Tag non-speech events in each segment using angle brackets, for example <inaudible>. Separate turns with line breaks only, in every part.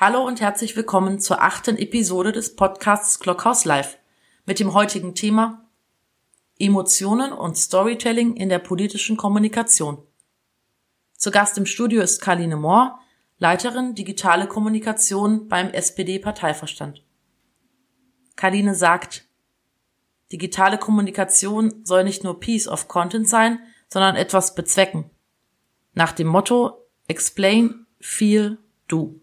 Hallo und herzlich willkommen zur achten Episode des Podcasts Clockhouse Live mit dem heutigen Thema Emotionen und Storytelling in der politischen Kommunikation. Zu Gast im Studio ist Karline Mohr, Leiterin Digitale Kommunikation beim SPD-Parteiverstand. Karline sagt, digitale Kommunikation soll nicht nur Piece of Content sein, sondern etwas bezwecken. Nach dem Motto Explain, Feel, Do.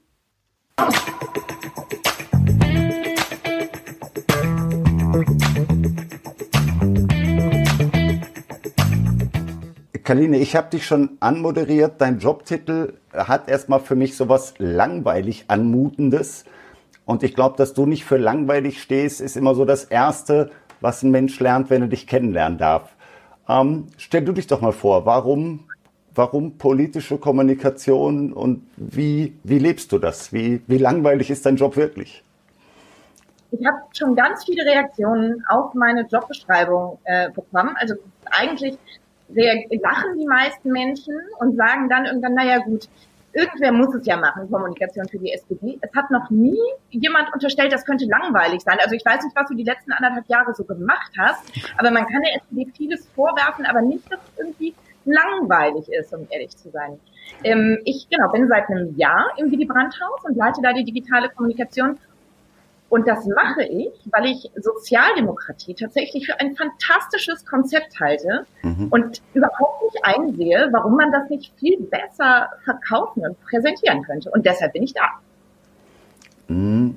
Kaline, ich habe dich schon anmoderiert. Dein Jobtitel hat erstmal für mich sowas langweilig anmutendes. Und ich glaube, dass du nicht für langweilig stehst, ist immer so das Erste, was ein Mensch lernt, wenn er dich kennenlernen darf. Ähm, stell du dich doch mal vor, warum, warum politische Kommunikation und wie, wie lebst du das? Wie, wie langweilig ist dein Job wirklich?
Ich habe schon ganz viele Reaktionen auf meine Jobbeschreibung äh, bekommen. Also eigentlich lachen die meisten Menschen und sagen dann irgendwann, naja gut, irgendwer muss es ja machen, Kommunikation für die SPD. Es hat noch nie jemand unterstellt, das könnte langweilig sein. Also ich weiß nicht, was du die letzten anderthalb Jahre so gemacht hast, aber man kann der SPD vieles vorwerfen, aber nicht, dass es irgendwie langweilig ist, um ehrlich zu sein. Ähm, ich genau bin seit einem Jahr im Willy Brandt Haus und leite da die digitale Kommunikation und das mache ich, weil ich Sozialdemokratie tatsächlich für ein fantastisches Konzept halte mhm. und überhaupt nicht einsehe, warum man das nicht viel besser verkaufen und präsentieren könnte. Und deshalb bin ich da.
Mhm.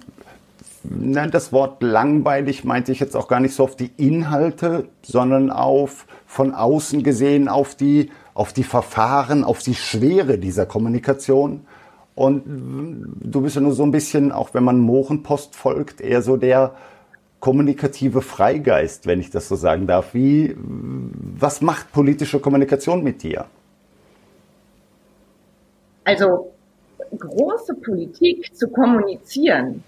Nein, das Wort langweilig meinte ich jetzt auch gar nicht so auf die Inhalte, sondern auf von außen gesehen auf die, auf die Verfahren, auf die Schwere dieser Kommunikation. Und du bist ja nur so ein bisschen, auch wenn man Mohrenpost folgt, eher so der kommunikative Freigeist, wenn ich das so sagen darf. Wie, was macht politische Kommunikation mit dir?
Also große Politik zu kommunizieren,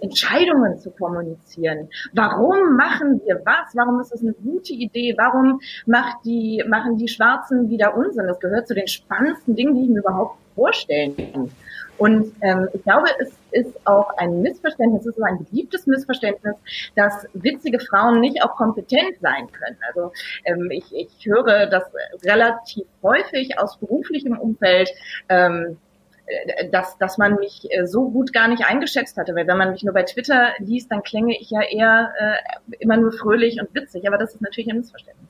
Entscheidungen zu kommunizieren. Warum machen wir was? Warum ist das eine gute Idee? Warum macht die, machen die Schwarzen wieder Unsinn? Das gehört zu den spannendsten Dingen, die ich mir überhaupt vorstellen kann. Und ähm, ich glaube, es ist auch ein Missverständnis, es ist ein beliebtes Missverständnis, dass witzige Frauen nicht auch kompetent sein können. Also ähm, ich, ich höre das relativ häufig aus beruflichem Umfeld. Ähm, äh, dass, dass man mich äh, so gut gar nicht eingeschätzt hatte. Weil wenn man mich nur bei Twitter liest, dann klänge ich ja eher äh, immer nur fröhlich und witzig. Aber das ist natürlich ein Missverständnis.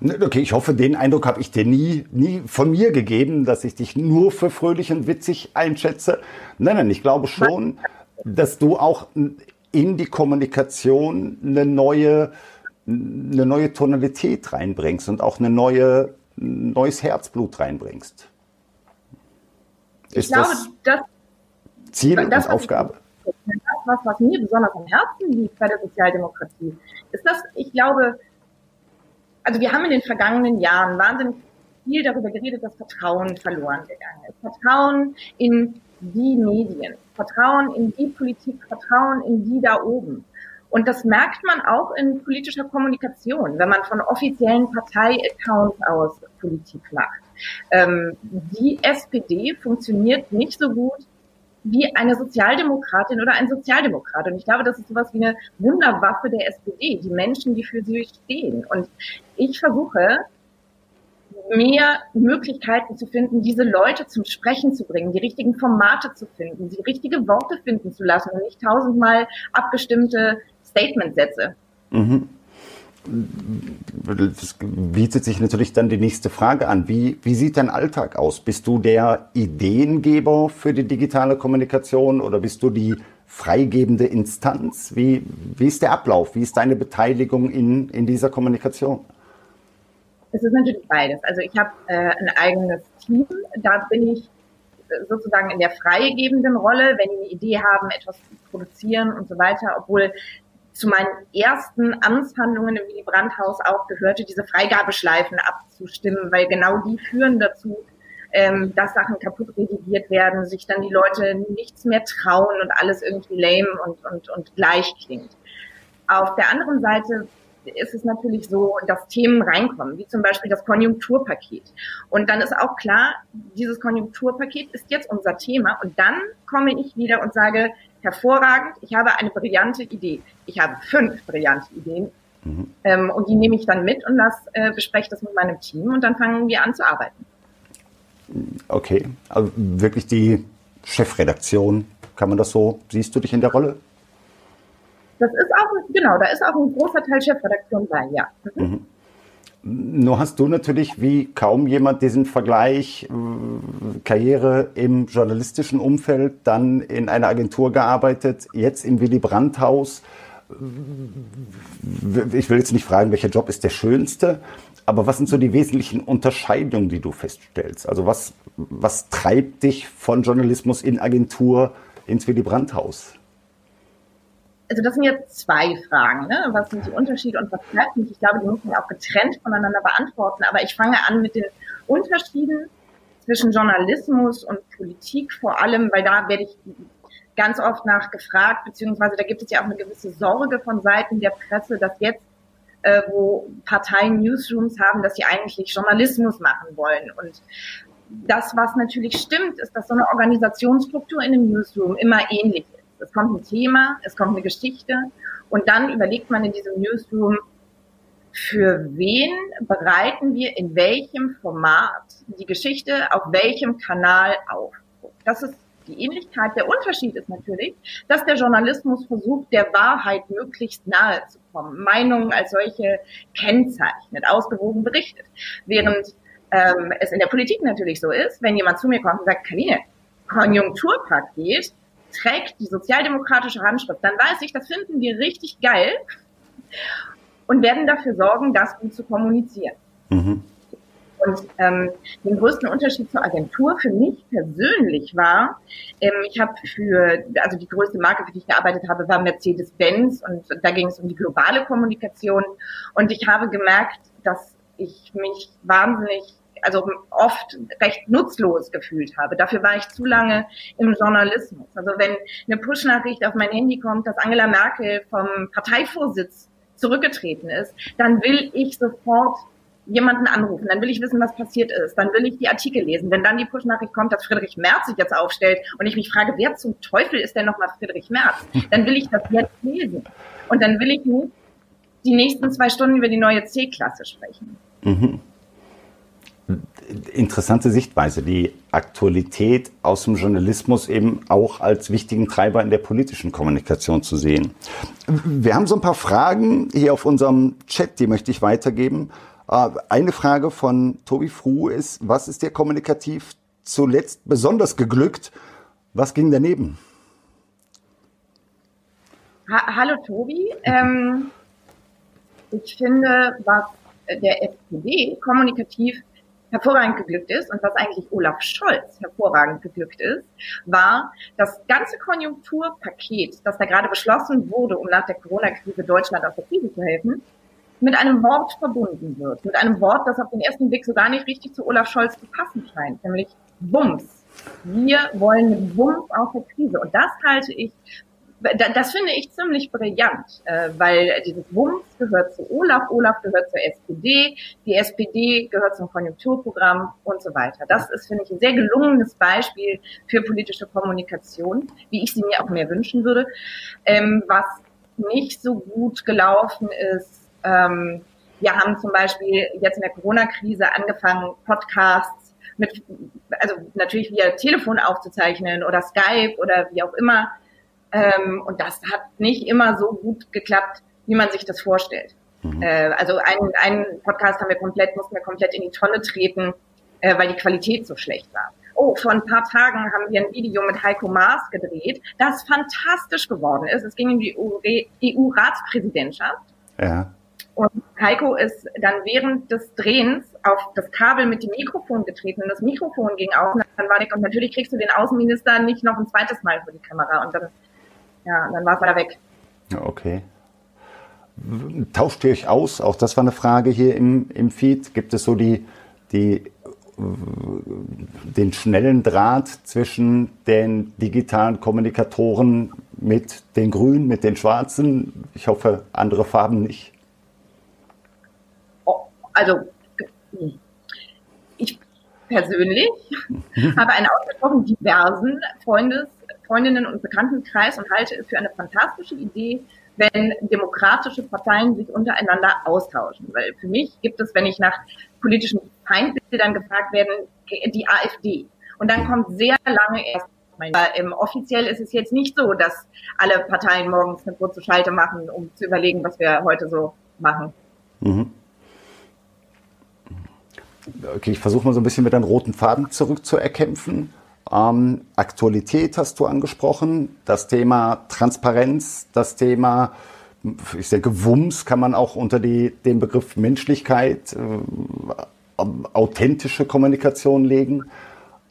Ne, okay, ich hoffe, den Eindruck habe ich dir nie, nie von mir gegeben, dass ich dich nur für fröhlich und witzig einschätze. Nein, nein, ich glaube schon, dass du auch in die Kommunikation eine neue, eine neue Tonalität reinbringst und auch eine neue, ein neues Herzblut reinbringst. Ist glaube, das, Ziel das, und Aufgabe?
Das, was, was mir besonders am Herzen liegt bei der Sozialdemokratie, ist das, ich glaube, also wir haben in den vergangenen Jahren wahnsinnig viel darüber geredet, dass Vertrauen verloren gegangen ist. Vertrauen in die Medien, Vertrauen in die Politik, Vertrauen in die da oben. Und das merkt man auch in politischer Kommunikation, wenn man von offiziellen Parteiaccounts aus Politik macht. Ähm, die SPD funktioniert nicht so gut wie eine Sozialdemokratin oder ein Sozialdemokrat. Und ich glaube, das ist sowas wie eine Wunderwaffe der SPD, die Menschen, die für sie stehen. Und ich versuche, mehr Möglichkeiten zu finden, diese Leute zum Sprechen zu bringen, die richtigen Formate zu finden, die richtige Worte finden zu lassen und nicht tausendmal abgestimmte Statementsätze. Mhm
das bietet sich natürlich dann die nächste Frage an. Wie, wie sieht dein Alltag aus? Bist du der Ideengeber für die digitale Kommunikation oder bist du die freigebende Instanz? Wie, wie ist der Ablauf? Wie ist deine Beteiligung in, in dieser Kommunikation?
Es ist natürlich beides. Also ich habe äh, ein eigenes Team. Da bin ich sozusagen in der freigebenden Rolle, wenn die eine Idee haben, etwas zu produzieren und so weiter, obwohl zu meinen ersten Amtshandlungen im Willy Brandt-Haus auch gehörte, diese Freigabeschleifen abzustimmen, weil genau die führen dazu, ähm, dass Sachen kaputt redigiert werden, sich dann die Leute nichts mehr trauen und alles irgendwie lame und, und, und gleich klingt. Auf der anderen Seite ist es natürlich so, dass Themen reinkommen, wie zum Beispiel das Konjunkturpaket. Und dann ist auch klar, dieses Konjunkturpaket ist jetzt unser Thema. Und dann komme ich wieder und sage, hervorragend, ich habe eine brillante Idee. Ich habe fünf brillante Ideen. Mhm. Ähm, und die nehme ich dann mit und lass, äh, bespreche das mit meinem Team und dann fangen wir an zu arbeiten.
Okay, also wirklich die Chefredaktion, kann man das so, siehst du dich in der Rolle?
Das ist auch, genau, da ist auch ein großer Teil Chefredaktion bei, ja. Mhm.
mhm. Nur hast du natürlich wie kaum jemand diesen Vergleich äh, Karriere im journalistischen Umfeld, dann in einer Agentur gearbeitet, jetzt im Willy Brandt Haus. Ich will jetzt nicht fragen, welcher Job ist der schönste, aber was sind so die wesentlichen Unterscheidungen, die du feststellst? Also was, was treibt dich von Journalismus in Agentur ins Willy Brandt Haus?
Also das sind jetzt zwei Fragen. Ne? Was sind die Unterschiede und was bleibt nicht? Ich glaube, die müssen wir auch getrennt voneinander beantworten. Aber ich fange an mit den Unterschieden zwischen Journalismus und Politik vor allem, weil da werde ich ganz oft nachgefragt, beziehungsweise da gibt es ja auch eine gewisse Sorge von Seiten der Presse, dass jetzt, äh, wo Parteien Newsrooms haben, dass sie eigentlich Journalismus machen wollen. Und das, was natürlich stimmt, ist, dass so eine Organisationsstruktur in einem Newsroom immer ähnlich ist. Es kommt ein Thema, es kommt eine Geschichte und dann überlegt man in diesem Newsroom, für wen bereiten wir in welchem Format die Geschichte auf welchem Kanal auf. Das ist die Ähnlichkeit. Der Unterschied ist natürlich, dass der Journalismus versucht, der Wahrheit möglichst nahe zu kommen, Meinungen als solche kennzeichnet, ausgewogen berichtet. Während ähm, es in der Politik natürlich so ist, wenn jemand zu mir kommt und sagt, Kaline, Konjunkturpaket, trägt die sozialdemokratische Handschrift, dann weiß ich, das finden wir richtig geil und werden dafür sorgen, das gut zu kommunizieren. Mhm. Und ähm, den größten Unterschied zur Agentur für mich persönlich war, ähm, ich habe für, also die größte Marke, für die ich gearbeitet habe, war Mercedes-Benz und da ging es um die globale Kommunikation. Und ich habe gemerkt, dass ich mich wahnsinnig also oft recht nutzlos gefühlt habe. Dafür war ich zu lange im Journalismus. Also wenn eine Push-Nachricht auf mein Handy kommt, dass Angela Merkel vom Parteivorsitz zurückgetreten ist, dann will ich sofort jemanden anrufen, dann will ich wissen, was passiert ist, dann will ich die Artikel lesen. Wenn dann die Push-Nachricht kommt, dass Friedrich Merz sich jetzt aufstellt und ich mich frage, wer zum Teufel ist denn nochmal Friedrich Merz, <laughs> dann will ich das jetzt lesen. Und dann will ich nicht die nächsten zwei Stunden über die neue C-Klasse sprechen. Mhm
interessante Sichtweise, die Aktualität aus dem Journalismus eben auch als wichtigen Treiber in der politischen Kommunikation zu sehen. Wir haben so ein paar Fragen hier auf unserem Chat, die möchte ich weitergeben. Äh, eine Frage von Tobi Fru ist, was ist dir kommunikativ zuletzt besonders geglückt? Was ging daneben?
Ha Hallo Tobi. Ähm, ich finde, was der SPD kommunikativ hervorragend geglückt ist und was eigentlich Olaf Scholz hervorragend geglückt ist, war das ganze Konjunkturpaket, das da gerade beschlossen wurde, um nach der Corona-Krise Deutschland aus der Krise zu helfen, mit einem Wort verbunden wird. Mit einem Wort, das auf den ersten Blick so gar nicht richtig zu Olaf Scholz zu passen scheint, nämlich Bums. Wir wollen mit Bums aus der Krise. Und das halte ich das finde ich ziemlich brillant, äh, weil dieses Wumms gehört zu Olaf, Olaf gehört zur SPD, die SPD gehört zum Konjunkturprogramm und so weiter. Das ist, finde ich, ein sehr gelungenes Beispiel für politische Kommunikation, wie ich sie mir auch mehr wünschen würde. Ähm, was nicht so gut gelaufen ist, ähm, wir haben zum Beispiel jetzt in der Corona-Krise angefangen, Podcasts mit, also natürlich via Telefon aufzuzeichnen oder Skype oder wie auch immer ähm, und das hat nicht immer so gut geklappt, wie man sich das vorstellt. Mhm. Äh, also einen, einen Podcast haben wir komplett, mussten wir komplett in die Tonne treten, äh, weil die Qualität so schlecht war. Oh, vor ein paar Tagen haben wir ein Video mit Heiko Maas gedreht, das fantastisch geworden ist. Es ging um die EU-Ratspräsidentschaft. Ja. Und Heiko ist dann während des Drehens auf das Kabel mit dem Mikrofon getreten und das Mikrofon ging auf und dann war ich, und natürlich kriegst du den Außenminister nicht noch ein zweites Mal vor die Kamera und dann ja, dann war es wieder weg.
Okay. Tauscht ihr euch aus? Auch das war eine Frage hier im, im Feed. Gibt es so die, die, den schnellen Draht zwischen den digitalen Kommunikatoren mit den Grünen, mit den Schwarzen? Ich hoffe, andere Farben nicht.
Also ich persönlich <laughs> habe einen ausgesprochen diversen Freundes, Freundinnen und Bekanntenkreis und halte es für eine fantastische Idee, wenn demokratische Parteien sich untereinander austauschen. Weil für mich gibt es, wenn ich nach politischen Feindbildern gefragt werde, die AfD. Und dann kommt sehr lange erst ähm, offiziell ist es jetzt nicht so, dass alle Parteien morgens eine kurze Schalte machen, um zu überlegen, was wir heute so machen. Mhm.
Okay, ich versuche mal so ein bisschen mit einem roten Faden zurückzuerkämpfen. Ähm, Aktualität hast du angesprochen, das Thema Transparenz, das Thema, ich denke, Wumms kann man auch unter die, den Begriff Menschlichkeit, äh, authentische Kommunikation legen.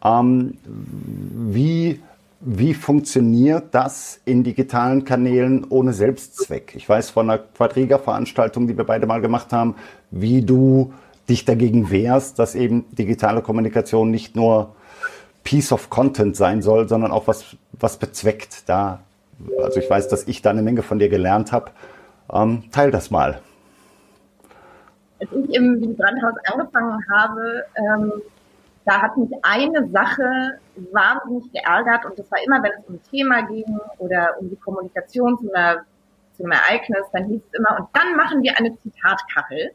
Ähm, wie, wie funktioniert das in digitalen Kanälen ohne Selbstzweck? Ich weiß von einer Quadriga-Veranstaltung, die wir beide mal gemacht haben, wie du dich dagegen wehrst, dass eben digitale Kommunikation nicht nur Piece of Content sein soll, sondern auch was, was bezweckt. Da, also ich weiß, dass ich da eine Menge von dir gelernt habe. Ähm, teil das mal.
Als ich im Willy Brandhaus angefangen habe, ähm, da hat mich eine Sache wahnsinnig geärgert und das war immer, wenn es um ein Thema ging oder um die Kommunikation zu, einer, zu Ereignis, dann hieß es immer, und dann machen wir eine Zitatkachel.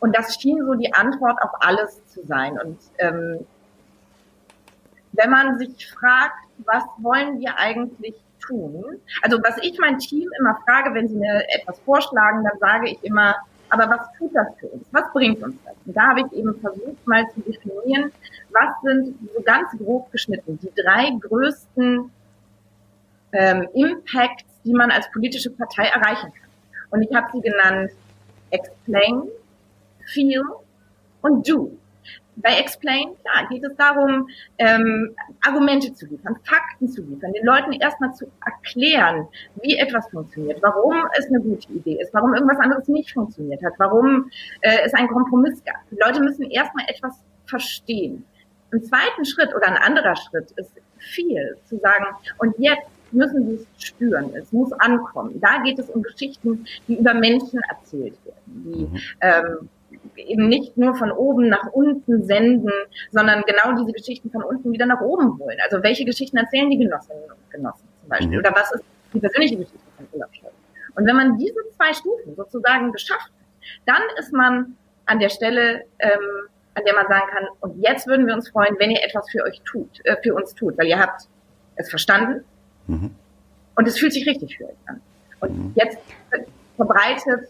Und das schien so die Antwort auf alles zu sein. Und ähm, wenn man sich fragt, was wollen wir eigentlich tun? Also was ich mein Team immer frage, wenn sie mir etwas vorschlagen, dann sage ich immer, aber was tut das für uns? Was bringt uns das? Und da habe ich eben versucht, mal zu definieren, was sind so ganz grob geschnitten die drei größten ähm, Impacts, die man als politische Partei erreichen kann. Und ich habe sie genannt Explain, Feel und Do. Bei Explain, klar, geht es darum, ähm, Argumente zu liefern, Fakten zu liefern, den Leuten erstmal zu erklären, wie etwas funktioniert, warum es eine gute Idee ist, warum irgendwas anderes nicht funktioniert hat, warum äh, es einen Kompromiss gab. Die Leute müssen erstmal etwas verstehen. Im zweiten Schritt oder ein anderer Schritt ist viel zu sagen, und jetzt müssen sie es spüren, es muss ankommen. Da geht es um Geschichten, die über Menschen erzählt werden, die mhm. ähm, eben nicht nur von oben nach unten senden, sondern genau diese Geschichten von unten wieder nach oben holen. Also welche Geschichten erzählen die Genossinnen und Genossen zum Beispiel? Mhm. Oder was ist die persönliche Geschichte von Olaf Scholz? Und wenn man diese zwei Stufen sozusagen geschafft hat, dann ist man an der Stelle, ähm, an der man sagen kann, und jetzt würden wir uns freuen, wenn ihr etwas für euch tut, äh, für uns tut, weil ihr habt es verstanden mhm. und es fühlt sich richtig für euch an. Und mhm. jetzt verbreitet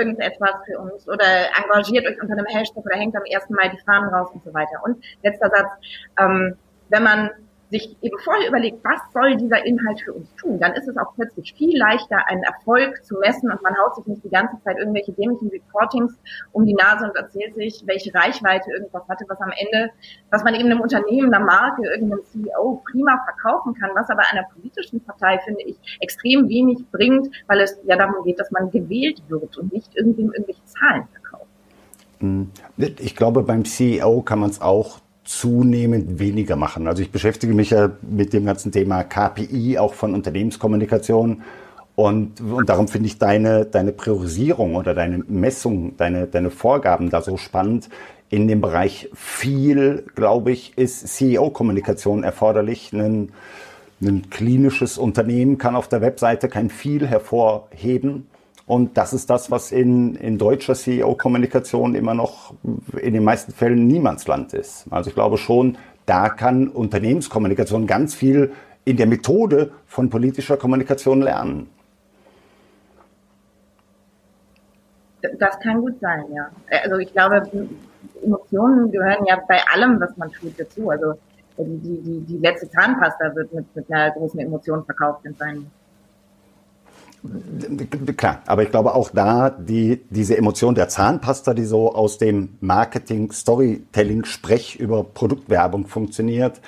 irgendetwas für uns oder engagiert euch unter einem Hashtag oder hängt am ersten Mal die Fahnen raus und so weiter. Und letzter Satz, ähm, wenn man sich eben vorher überlegt, was soll dieser Inhalt für uns tun, dann ist es auch plötzlich viel leichter, einen Erfolg zu messen und man haut sich nicht die ganze Zeit irgendwelche dämlichen Reportings um die Nase und erzählt sich, welche Reichweite irgendwas hatte, was am Ende, was man eben einem Unternehmen, einer Marke, irgendeinem CEO prima verkaufen kann, was aber einer politischen Partei, finde ich, extrem wenig bringt, weil es ja darum geht, dass man gewählt wird und nicht irgendwie irgendwelche Zahlen verkauft.
Hm. Ich glaube, beim CEO kann man es auch zunehmend weniger machen. Also ich beschäftige mich ja mit dem ganzen Thema KPI, auch von Unternehmenskommunikation. Und, und darum finde ich deine, deine Priorisierung oder deine Messung, deine, deine Vorgaben da so spannend. In dem Bereich viel, glaube ich, ist CEO-Kommunikation erforderlich. Ein, ein klinisches Unternehmen kann auf der Webseite kein viel hervorheben. Und das ist das, was in, in deutscher CEO-Kommunikation immer noch in den meisten Fällen Niemandsland ist. Also ich glaube schon, da kann Unternehmenskommunikation ganz viel in der Methode von politischer Kommunikation lernen.
Das kann gut sein, ja. Also ich glaube, Emotionen gehören ja bei allem, was man tut, dazu. Also die, die, die letzte Zahnpasta wird mit, mit einer großen Emotion verkauft in seinen
Klar, aber ich glaube auch da, die, diese Emotion der Zahnpasta, die so aus dem Marketing, Storytelling, Sprech über Produktwerbung funktioniert,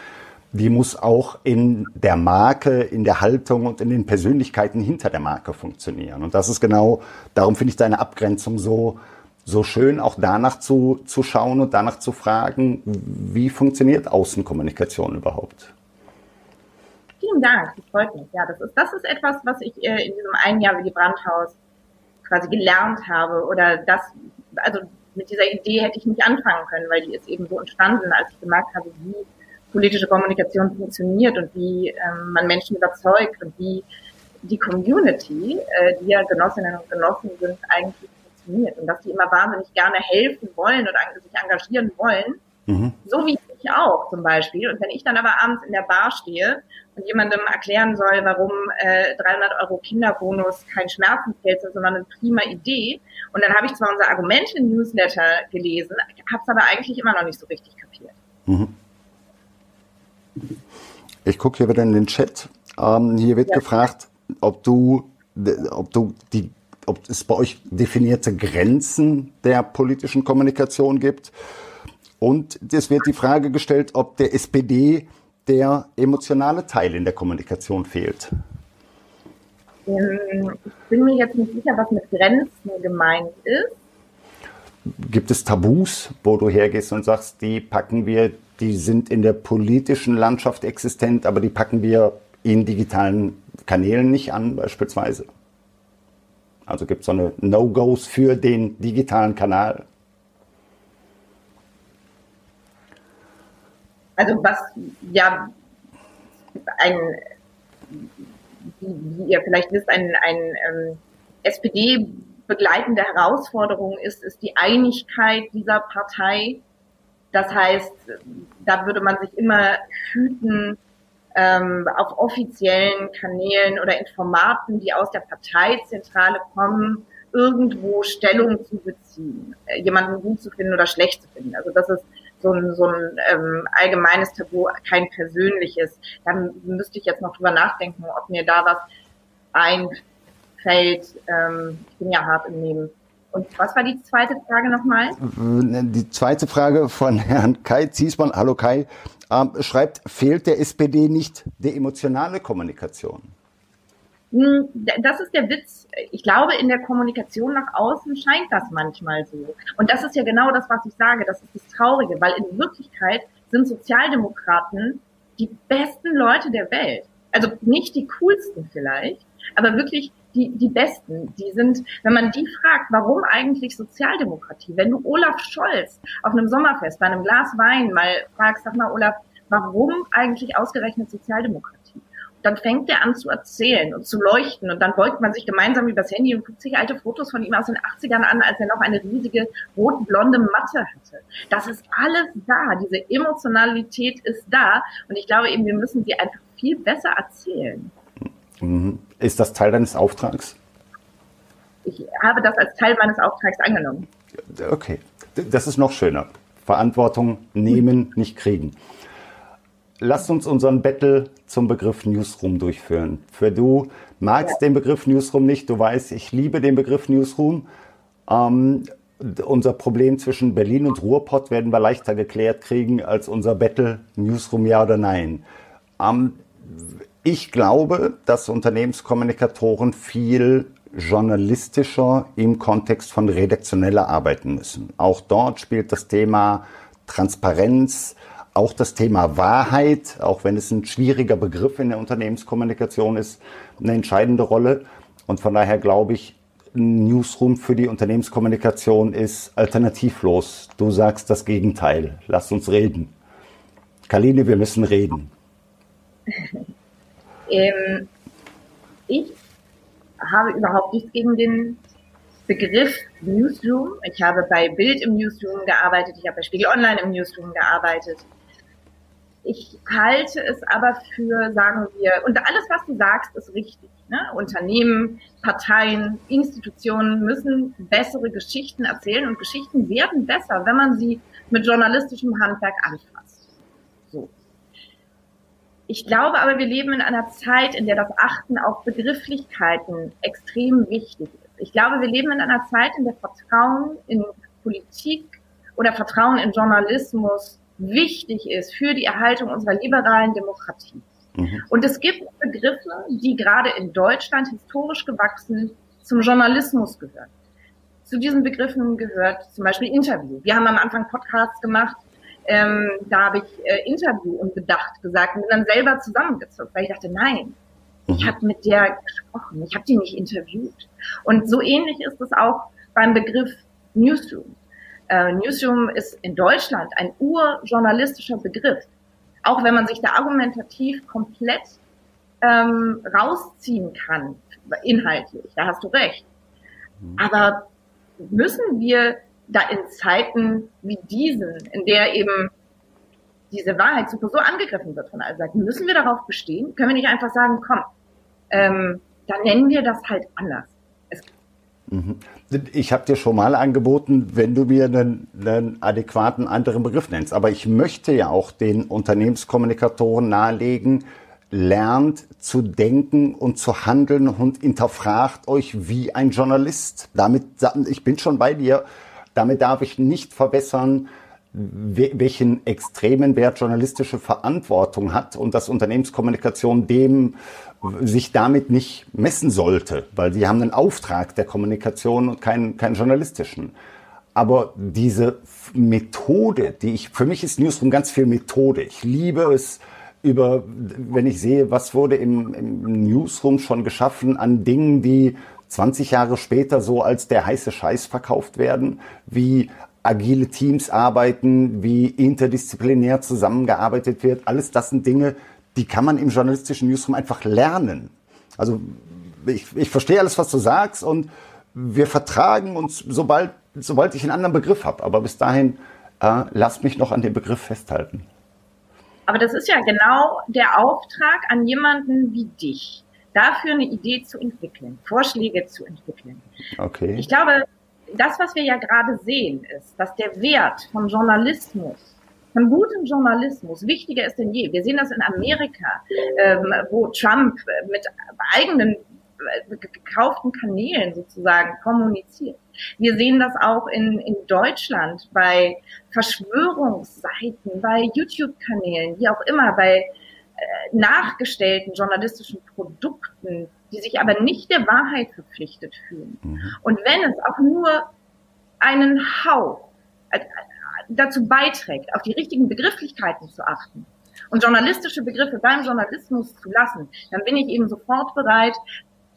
die muss auch in der Marke, in der Haltung und in den Persönlichkeiten hinter der Marke funktionieren. Und das ist genau, darum finde ich deine Abgrenzung so, so schön, auch danach zu, zu schauen und danach zu fragen, wie funktioniert Außenkommunikation überhaupt?
Vielen Dank, das freut mich. Ja, das ist, das ist etwas, was ich äh, in diesem einen Jahr wie die Brandhaus quasi gelernt habe oder das, also mit dieser Idee hätte ich nicht anfangen können, weil die ist eben so entstanden, als ich gemerkt habe, wie politische Kommunikation funktioniert und wie ähm, man Menschen überzeugt und wie die Community, äh, die ja Genossinnen und Genossen sind, eigentlich funktioniert und dass die immer wahnsinnig gerne helfen wollen oder sich engagieren wollen, mhm. so wie ich auch zum Beispiel. Und wenn ich dann aber abends in der Bar stehe und jemandem erklären soll, warum äh, 300 Euro Kinderbonus kein Schmerzensgeld ist, sondern eine prima Idee, und dann habe ich zwar unser Argument im Newsletter gelesen, habe es aber eigentlich immer noch nicht so richtig kapiert. Mhm.
Ich gucke hier wieder in den Chat. Ähm, hier wird ja. gefragt, ob du, ob du die, ob es bei euch definierte Grenzen der politischen Kommunikation gibt. Und es wird die Frage gestellt, ob der SPD der emotionale Teil in der Kommunikation fehlt.
Ähm, ich bin mir jetzt nicht sicher, was mit Grenzen gemeint ist.
Gibt es Tabus, wo du hergehst und sagst, die packen wir, die sind in der politischen Landschaft existent, aber die packen wir in digitalen Kanälen nicht an, beispielsweise? Also gibt es so eine No-Gos für den digitalen Kanal?
Also was ja ein, wie, ihr vielleicht wisst, ein, ein ähm, SPD begleitende Herausforderung ist, ist die Einigkeit dieser Partei. Das heißt, da würde man sich immer hüten, ähm, auf offiziellen Kanälen oder in Formaten, die aus der Parteizentrale kommen, irgendwo Stellung zu beziehen, äh, jemanden gut zu finden oder schlecht zu finden. Also das ist so ein, so ein ähm, allgemeines Tabu, kein persönliches. Dann müsste ich jetzt noch drüber nachdenken, ob mir da was einfällt. Ähm, ich bin ja hart im Nehmen. Und was war die zweite Frage nochmal?
Die zweite Frage von Herrn Kai Ziesmann. Hallo Kai ähm, schreibt, fehlt der SPD nicht die emotionale Kommunikation?
Hm, das ist der Witz. Ich glaube, in der Kommunikation nach außen scheint das manchmal so. Und das ist ja genau das, was ich sage. Das ist das Traurige, weil in Wirklichkeit sind Sozialdemokraten die besten Leute der Welt. Also nicht die coolsten vielleicht, aber wirklich die, die Besten, die sind, wenn man die fragt, warum eigentlich Sozialdemokratie? Wenn du Olaf Scholz auf einem Sommerfest bei einem Glas Wein mal fragst, sag mal Olaf, warum eigentlich ausgerechnet Sozialdemokratie? Dann fängt er an zu erzählen und zu leuchten und dann beugt man sich gemeinsam übers Handy und guckt sich alte Fotos von ihm aus den 80ern an, als er noch eine riesige rot-blonde Matte hatte. Das ist alles da, diese Emotionalität ist da und ich glaube eben, wir müssen sie einfach viel besser erzählen.
Mhm. Ist das Teil deines Auftrags?
Ich habe das als Teil meines Auftrags angenommen.
Okay, das ist noch schöner. Verantwortung nehmen, nicht kriegen. Lass uns unseren Battle zum Begriff Newsroom durchführen. Für du magst ja. den Begriff Newsroom nicht, du weißt, ich liebe den Begriff Newsroom. Ähm, unser Problem zwischen Berlin und Ruhrpott werden wir leichter geklärt kriegen als unser Battle Newsroom ja oder nein. Ähm, ich glaube, dass Unternehmenskommunikatoren viel journalistischer im Kontext von redaktioneller arbeiten müssen. Auch dort spielt das Thema Transparenz, auch das Thema Wahrheit, auch wenn es ein schwieriger Begriff in der Unternehmenskommunikation ist, eine entscheidende Rolle. Und von daher glaube ich, ein Newsroom für die Unternehmenskommunikation ist alternativlos. Du sagst das Gegenteil. Lass uns reden. Kaline, wir müssen reden. <laughs>
Ähm, ich habe überhaupt nichts gegen den Begriff Newsroom. Ich habe bei Bild im Newsroom gearbeitet, ich habe bei Spiegel Online im Newsroom gearbeitet. Ich halte es aber für, sagen wir, und alles, was du sagst, ist richtig. Ne? Unternehmen, Parteien, Institutionen müssen bessere Geschichten erzählen und Geschichten werden besser, wenn man sie mit journalistischem Handwerk anfasst. So. Ich glaube aber, wir leben in einer Zeit, in der das Achten auf Begrifflichkeiten extrem wichtig ist. Ich glaube, wir leben in einer Zeit, in der Vertrauen in Politik oder Vertrauen in Journalismus wichtig ist für die Erhaltung unserer liberalen Demokratie. Mhm. Und es gibt Begriffe, die gerade in Deutschland historisch gewachsen zum Journalismus gehören. Zu diesen Begriffen gehört zum Beispiel Interview. Wir haben am Anfang Podcasts gemacht ähm, da habe ich äh, Interview unbedacht gesagt und bin dann selber zusammengezogen, weil ich dachte, nein, mhm. ich habe mit der gesprochen, ich habe die nicht interviewt. Und so ähnlich ist es auch beim Begriff Newsroom. Äh, Newsroom ist in Deutschland ein urjournalistischer Begriff. Auch wenn man sich da argumentativ komplett ähm, rausziehen kann, inhaltlich, da hast du recht. Mhm. Aber müssen wir da in Zeiten wie diesen, in der eben diese Wahrheitssuche so angegriffen wird von allen Seiten, müssen wir darauf bestehen? Können wir nicht einfach sagen, komm, ähm, dann nennen wir das halt anders.
Mhm. ich habe dir schon mal angeboten, wenn du mir einen, einen, adäquaten anderen Begriff nennst. Aber ich möchte ja auch den Unternehmenskommunikatoren nahelegen, lernt zu denken und zu handeln und hinterfragt euch wie ein Journalist. Damit, ich bin schon bei dir, damit darf ich nicht verbessern, welchen extremen Wert journalistische Verantwortung hat und dass Unternehmenskommunikation dem sich damit nicht messen sollte, weil sie haben einen Auftrag der Kommunikation und keinen, keinen journalistischen. Aber diese Methode, die ich, für mich ist Newsroom ganz viel Methode. Ich liebe es, über, wenn ich sehe, was wurde im, im Newsroom schon geschaffen an Dingen, die 20 Jahre später so als der heiße Scheiß verkauft werden, wie agile Teams arbeiten, wie interdisziplinär zusammengearbeitet wird. Alles das sind Dinge, die kann man im journalistischen Newsroom einfach lernen. Also ich, ich verstehe alles, was du sagst und wir vertragen uns, sobald, sobald ich einen anderen Begriff habe. Aber bis dahin, äh, lass mich noch an dem Begriff festhalten.
Aber das ist ja genau der Auftrag an jemanden wie dich, dafür eine Idee zu entwickeln, Vorschläge zu entwickeln.
Okay.
Ich glaube, das, was wir ja gerade sehen, ist, dass der Wert von Journalismus, von gutem Journalismus wichtiger ist denn je. Wir sehen das in Amerika, ähm, wo Trump mit eigenen äh, gekauften Kanälen sozusagen kommuniziert. Wir sehen das auch in, in Deutschland bei Verschwörungsseiten, bei YouTube-Kanälen, wie auch immer, bei äh, nachgestellten journalistischen Produkten, die sich aber nicht der Wahrheit verpflichtet fühlen. Mhm. Und wenn es auch nur einen Hauch äh, dazu beiträgt, auf die richtigen Begrifflichkeiten zu achten und journalistische Begriffe beim Journalismus zu lassen, dann bin ich eben sofort bereit,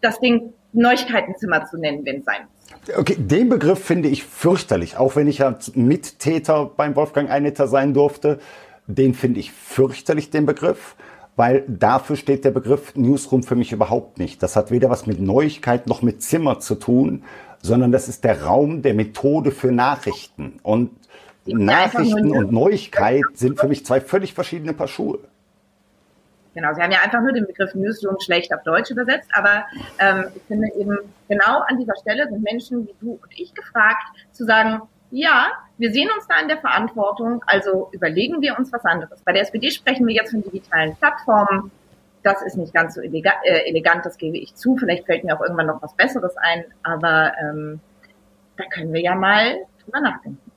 das Ding Neuigkeitenzimmer zu nennen, wenn es sein muss.
Okay, den Begriff finde ich fürchterlich, auch wenn ich ja Mittäter beim Wolfgang Einetter sein durfte. Den finde ich fürchterlich, den Begriff weil dafür steht der Begriff Newsroom für mich überhaupt nicht. Das hat weder was mit Neuigkeit noch mit Zimmer zu tun, sondern das ist der Raum der Methode für Nachrichten. Und Nachrichten und Neuigkeit sind für mich zwei völlig verschiedene Paar Schuhe.
Genau, Sie haben ja einfach nur den Begriff Newsroom schlecht auf Deutsch übersetzt, aber ähm, ich finde eben genau an dieser Stelle sind Menschen wie du und ich gefragt, zu sagen, ja, wir sehen uns da in der Verantwortung, also überlegen wir uns was anderes. Bei der SPD sprechen wir jetzt von digitalen Plattformen. Das ist nicht ganz so elegant, äh, elegant das gebe ich zu. Vielleicht fällt mir auch irgendwann noch was Besseres ein, aber ähm, da können wir ja mal drüber nachdenken.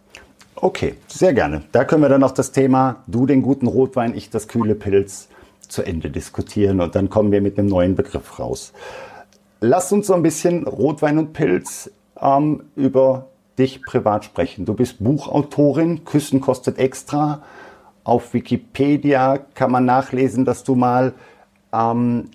Okay, sehr gerne. Da können wir dann noch das Thema Du den guten Rotwein, ich das kühle Pilz zu Ende diskutieren und dann kommen wir mit einem neuen Begriff raus. Lasst uns so ein bisschen Rotwein und Pilz ähm, über dich privat sprechen. Du bist Buchautorin, Küssen kostet extra. Auf Wikipedia kann man nachlesen, dass du mal ähm,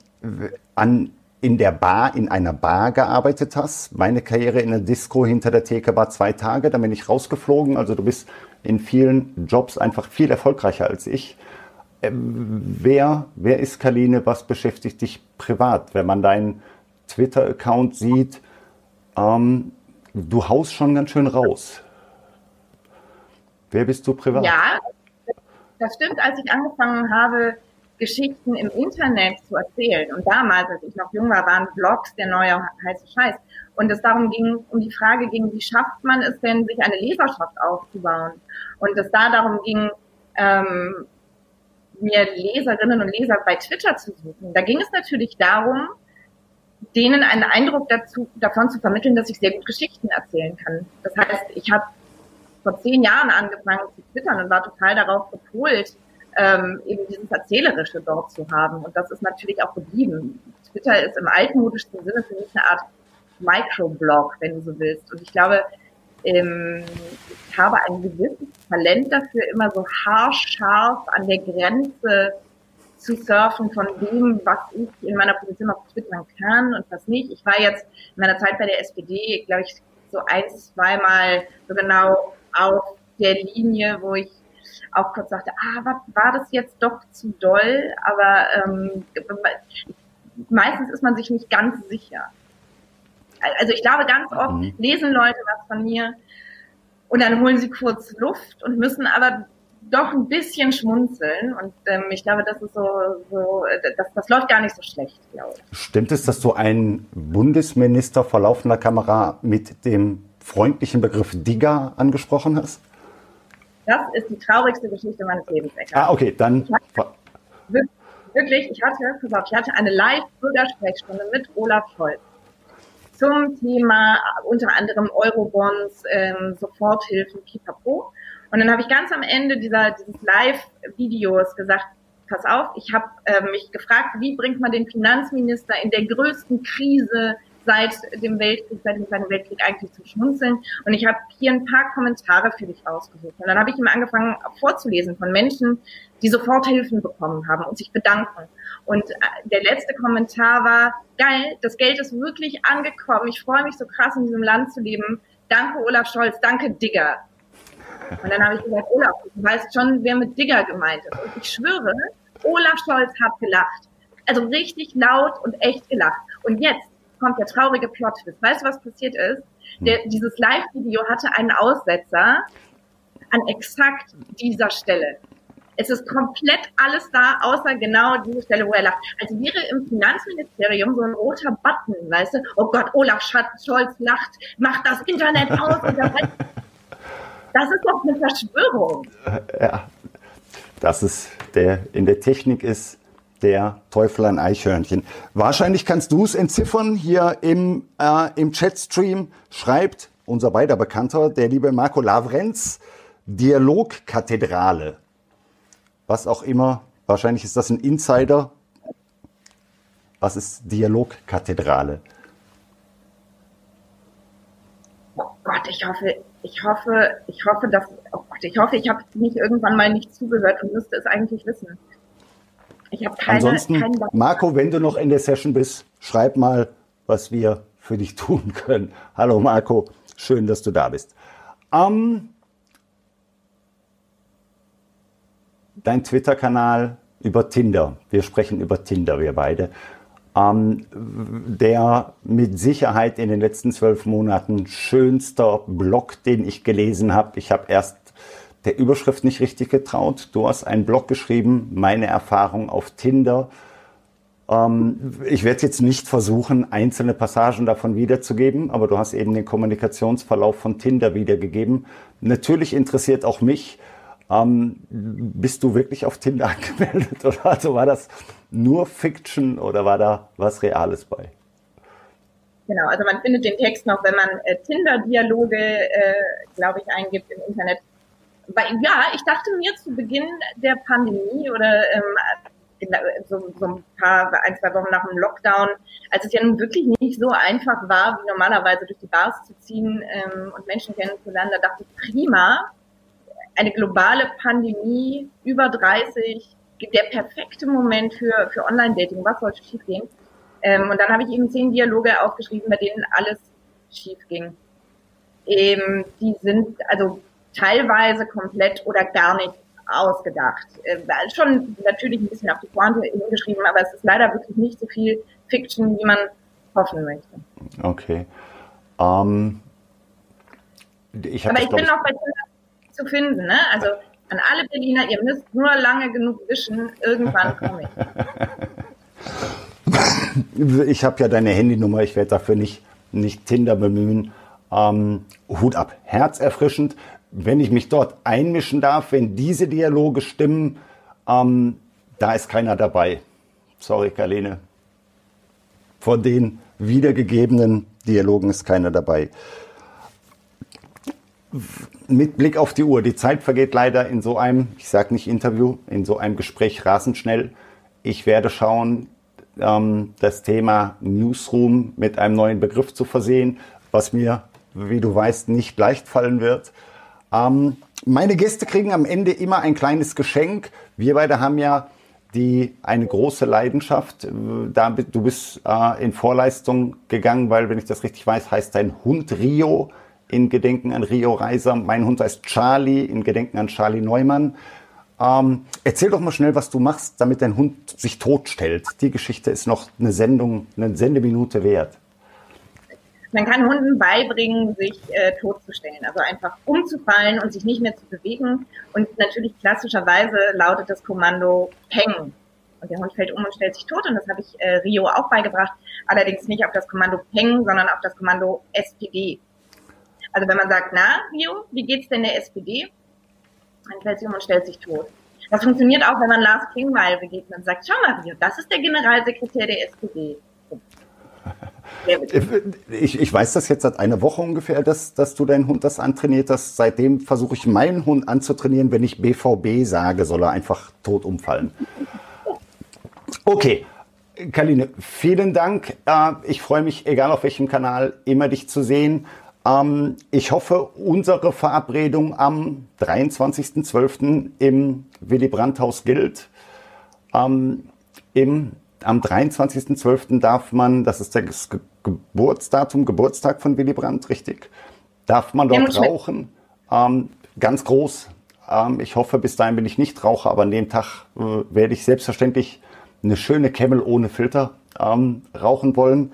an, in der Bar, in einer Bar gearbeitet hast. Meine Karriere in der Disco hinter der Theke war zwei Tage, dann bin ich rausgeflogen. Also du bist in vielen Jobs einfach viel erfolgreicher als ich. Ähm, wer, wer ist Kaline? Was beschäftigt dich privat? Wenn man deinen Twitter-Account sieht, ähm, du haust schon ganz schön raus. Wer bist du privat?
Ja, das stimmt. Als ich angefangen habe, Geschichten im Internet zu erzählen, und damals, als ich noch jung war, waren Blogs der neue heiße Scheiß. Und es darum ging, um die Frage ging, wie schafft man es denn, sich eine Leserschaft aufzubauen? Und es da darum ging, ähm, mir Leserinnen und Leser bei Twitter zu suchen. Da ging es natürlich darum, denen einen Eindruck dazu, davon zu vermitteln, dass ich sehr gut Geschichten erzählen kann. Das heißt, ich habe vor zehn Jahren angefangen zu twittern und war total darauf gepolt, ähm, eben dieses Erzählerische dort zu haben. Und das ist natürlich auch geblieben. Twitter ist im altmodischsten Sinne für mich eine Art Microblog, wenn du so willst. Und ich glaube, ähm, ich habe ein gewisses Talent dafür, immer so haarscharf an der Grenze zu surfen von dem, was ich in meiner Position auf twittern kann und was nicht. Ich war jetzt in meiner Zeit bei der SPD, glaube ich, so ein, zweimal so genau auf der Linie, wo ich auch kurz sagte, ah, war, war das jetzt doch zu doll? Aber ähm, meistens ist man sich nicht ganz sicher. Also ich glaube, ganz oft mhm. lesen Leute was von mir und dann holen sie kurz Luft und müssen aber doch ein bisschen schmunzeln. Und ähm, ich glaube, das ist so, so das, das läuft gar nicht so schlecht, glaube
ich. Stimmt es, dass du einen Bundesminister vor laufender Kamera mit dem freundlichen Begriff Digger angesprochen hast?
Das ist die traurigste Geschichte meines Lebens.
Ah, okay, dann.
wirklich, ich hatte, pass auf, ich hatte eine Live-Bürgersprechstunde mit Olaf Scholz zum Thema unter anderem Eurobonds, ähm, Soforthilfen, Pipapo. Und dann habe ich ganz am Ende dieser, dieses Live-Videos gesagt, pass auf, ich habe äh, mich gefragt, wie bringt man den Finanzminister in der größten Krise seit dem Weltkrieg, seit dem Zweiten Weltkrieg eigentlich zum Schmunzeln. Und ich habe hier ein paar Kommentare für dich ausgesucht. Und dann habe ich ihm angefangen vorzulesen von Menschen, die Soforthilfen bekommen haben und sich bedanken. Und äh, der letzte Kommentar war, geil, das Geld ist wirklich angekommen. Ich freue mich so krass in diesem Land zu leben. Danke Olaf Scholz, danke Digger. Und dann habe ich gesagt, Olaf, du weißt schon, wer mit Digger gemeint ist. Und ich schwöre, Olaf Scholz hat gelacht. Also richtig laut und echt gelacht. Und jetzt kommt der traurige Plot -Twist. Weißt du, was passiert ist? Der, dieses Live-Video hatte einen Aussetzer an exakt dieser Stelle. Es ist komplett alles da, außer genau diese Stelle, wo er lacht. Also wäre im Finanzministerium so ein roter Button, weißt du? Oh Gott, Olaf Scholz lacht, macht das Internet aus. Und das, <laughs> das ist doch eine Verschwörung.
Ja, das ist der in der Technik ist der Teufel ein Eichhörnchen. Wahrscheinlich kannst du es entziffern. Hier im, äh, im Chatstream schreibt unser beider Bekannter, der liebe Marco Lavrenz, Dialogkathedrale. Was auch immer. Wahrscheinlich ist das ein Insider. Was ist Dialogkathedrale?
Oh Gott, ich hoffe, ich hoffe, ich hoffe, dass, oh Gott, ich hoffe, ich habe nicht irgendwann mal nicht zugehört und müsste es eigentlich wissen.
Ich habe keine, Ansonsten, keinen Marco, wenn du noch in der Session bist, schreib mal, was wir für dich <laughs> tun können. Hallo Marco, schön, dass du da bist. Ähm, dein Twitter-Kanal über Tinder. Wir sprechen über Tinder, wir beide. Ähm, der mit Sicherheit in den letzten zwölf Monaten schönster Blog, den ich gelesen habe. Ich habe erst der Überschrift nicht richtig getraut. Du hast einen Blog geschrieben, meine Erfahrung auf Tinder. Ähm, ich werde jetzt nicht versuchen, einzelne Passagen davon wiederzugeben, aber du hast eben den Kommunikationsverlauf von Tinder wiedergegeben. Natürlich interessiert auch mich, ähm, bist du wirklich auf Tinder <laughs> angemeldet oder also war das nur Fiction oder war da was Reales bei?
Genau, also man findet den Text noch, wenn man äh, Tinder-Dialoge, äh, glaube ich, eingibt im Internet, weil, ja, ich dachte mir zu Beginn der Pandemie oder ähm, so, so ein paar, ein, zwei Wochen nach dem Lockdown, als es ja nun wirklich nicht so einfach war, wie normalerweise durch die Bars zu ziehen ähm, und Menschen kennenzulernen, da dachte ich, prima, eine globale Pandemie, über 30, der perfekte Moment für, für Online-Dating, was sollte schiefgehen? Ähm, und dann habe ich eben zehn Dialoge aufgeschrieben, bei denen alles schief ging. Ähm, die sind, also teilweise komplett oder gar nicht ausgedacht. Äh, schon natürlich ein bisschen auf die Pointe hingeschrieben, aber es ist leider wirklich nicht so viel Fiction, wie man hoffen möchte.
Okay. Um,
ähm, ich aber ich bin noch bei Tinder zu finden. Ne? Also an alle Berliner, ihr müsst nur lange genug wischen, irgendwann komme
ich. <laughs> ich habe ja deine Handynummer, ich werde dafür nicht, nicht Tinder bemühen. Ähm, Hut ab, herzerfrischend wenn ich mich dort einmischen darf, wenn diese Dialoge stimmen, ähm, da ist keiner dabei. Sorry, Karlene. Von den wiedergegebenen Dialogen ist keiner dabei. Mit Blick auf die Uhr, die Zeit vergeht leider in so einem, ich sage nicht Interview, in so einem Gespräch rasend schnell. Ich werde schauen, ähm, das Thema Newsroom mit einem neuen Begriff zu versehen, was mir, wie du weißt, nicht leicht fallen wird. Ähm, meine Gäste kriegen am Ende immer ein kleines Geschenk. Wir beide haben ja die eine große Leidenschaft. Da, du bist äh, in Vorleistung gegangen, weil, wenn ich das richtig weiß, heißt dein Hund Rio. In Gedenken an Rio Reiser. Mein Hund heißt Charlie in Gedenken an Charlie Neumann. Ähm, erzähl doch mal schnell, was du machst, damit dein Hund sich totstellt. Die Geschichte ist noch eine Sendung, eine Sendeminute wert.
Man kann Hunden beibringen, sich äh, totzustellen, also einfach umzufallen und sich nicht mehr zu bewegen. Und natürlich klassischerweise lautet das Kommando Peng. Und der Hund fällt um und stellt sich tot. Und das habe ich äh, Rio auch beigebracht. Allerdings nicht auf das Kommando Peng, sondern auf das Kommando SPD. Also wenn man sagt, na, Rio, wie geht's denn der SPD? Dann fällt sie um und stellt sich tot. Das funktioniert auch, wenn man Lars Klingbeil begegnet und sagt, schau mal, Rio, das ist der Generalsekretär der SPD. <laughs>
Ich, ich weiß das jetzt seit einer Woche ungefähr, dass, dass du deinen Hund das antrainiert hast. Seitdem versuche ich meinen Hund anzutrainieren. Wenn ich BVB sage, soll er einfach tot umfallen. Okay, Kaline, vielen Dank. Äh, ich freue mich, egal auf welchem Kanal, immer dich zu sehen. Ähm, ich hoffe, unsere Verabredung am 23.12. im Willy Brandt-Haus gilt. Ähm, im, am 23.12. darf man, das ist das Geburtsdatum, Geburtstag von Willy Brandt, richtig? Darf man dort rauchen? Ähm, ganz groß. Ähm, ich hoffe, bis dahin bin ich nicht Raucher, aber an dem Tag äh, werde ich selbstverständlich eine schöne Camel ohne Filter ähm, rauchen wollen.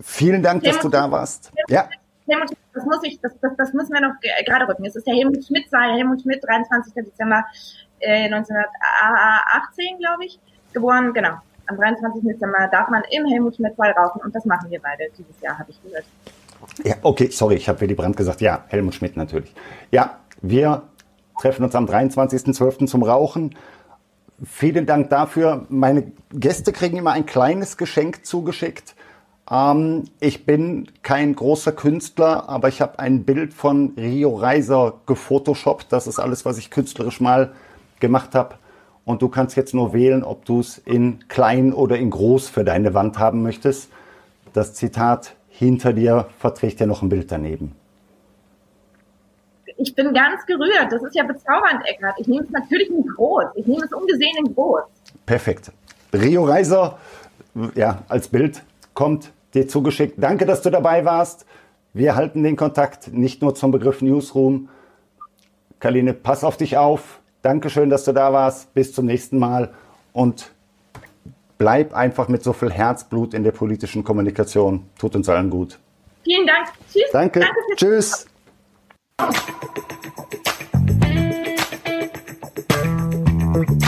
Vielen Dank, dass du da warst.
Ja. Helmut, das muss ich, das, das, das müssen wir noch gerade rücken. Es ist der Helmut Schmidt, sei Helmut Schmidt, 23. Dezember äh, 1918, glaube ich, geboren. Genau. Am 23. Dezember darf man im Helmut Schmidt Saal rauchen und das machen wir beide dieses Jahr, habe ich gehört.
Ja, okay, sorry, ich habe Willy Brandt gesagt. Ja, Helmut Schmidt natürlich. Ja, wir treffen uns am 23.12. zum Rauchen. Vielen Dank dafür. Meine Gäste kriegen immer ein kleines Geschenk zugeschickt. Ähm, ich bin kein großer Künstler, aber ich habe ein Bild von Rio Reiser gefotoshoppt. Das ist alles, was ich künstlerisch mal gemacht habe. Und du kannst jetzt nur wählen, ob du es in klein oder in groß für deine Wand haben möchtest. Das Zitat hinter dir verträgt ja noch ein Bild daneben.
Ich bin ganz gerührt. Das ist ja bezaubernd, Eckhardt. Ich nehme es natürlich in groß. Ich nehme es ungesehen in groß.
Perfekt. Rio Reiser, ja, als Bild kommt dir zugeschickt. Danke, dass du dabei warst. Wir halten den Kontakt nicht nur zum Begriff Newsroom. Karline, pass auf dich auf. Dankeschön, dass du da warst. Bis zum nächsten Mal und bleib einfach mit so viel Herzblut in der politischen Kommunikation. Tut uns allen gut.
Vielen Dank.
Tschüss. Danke. Danke Tschüss. Tschüss.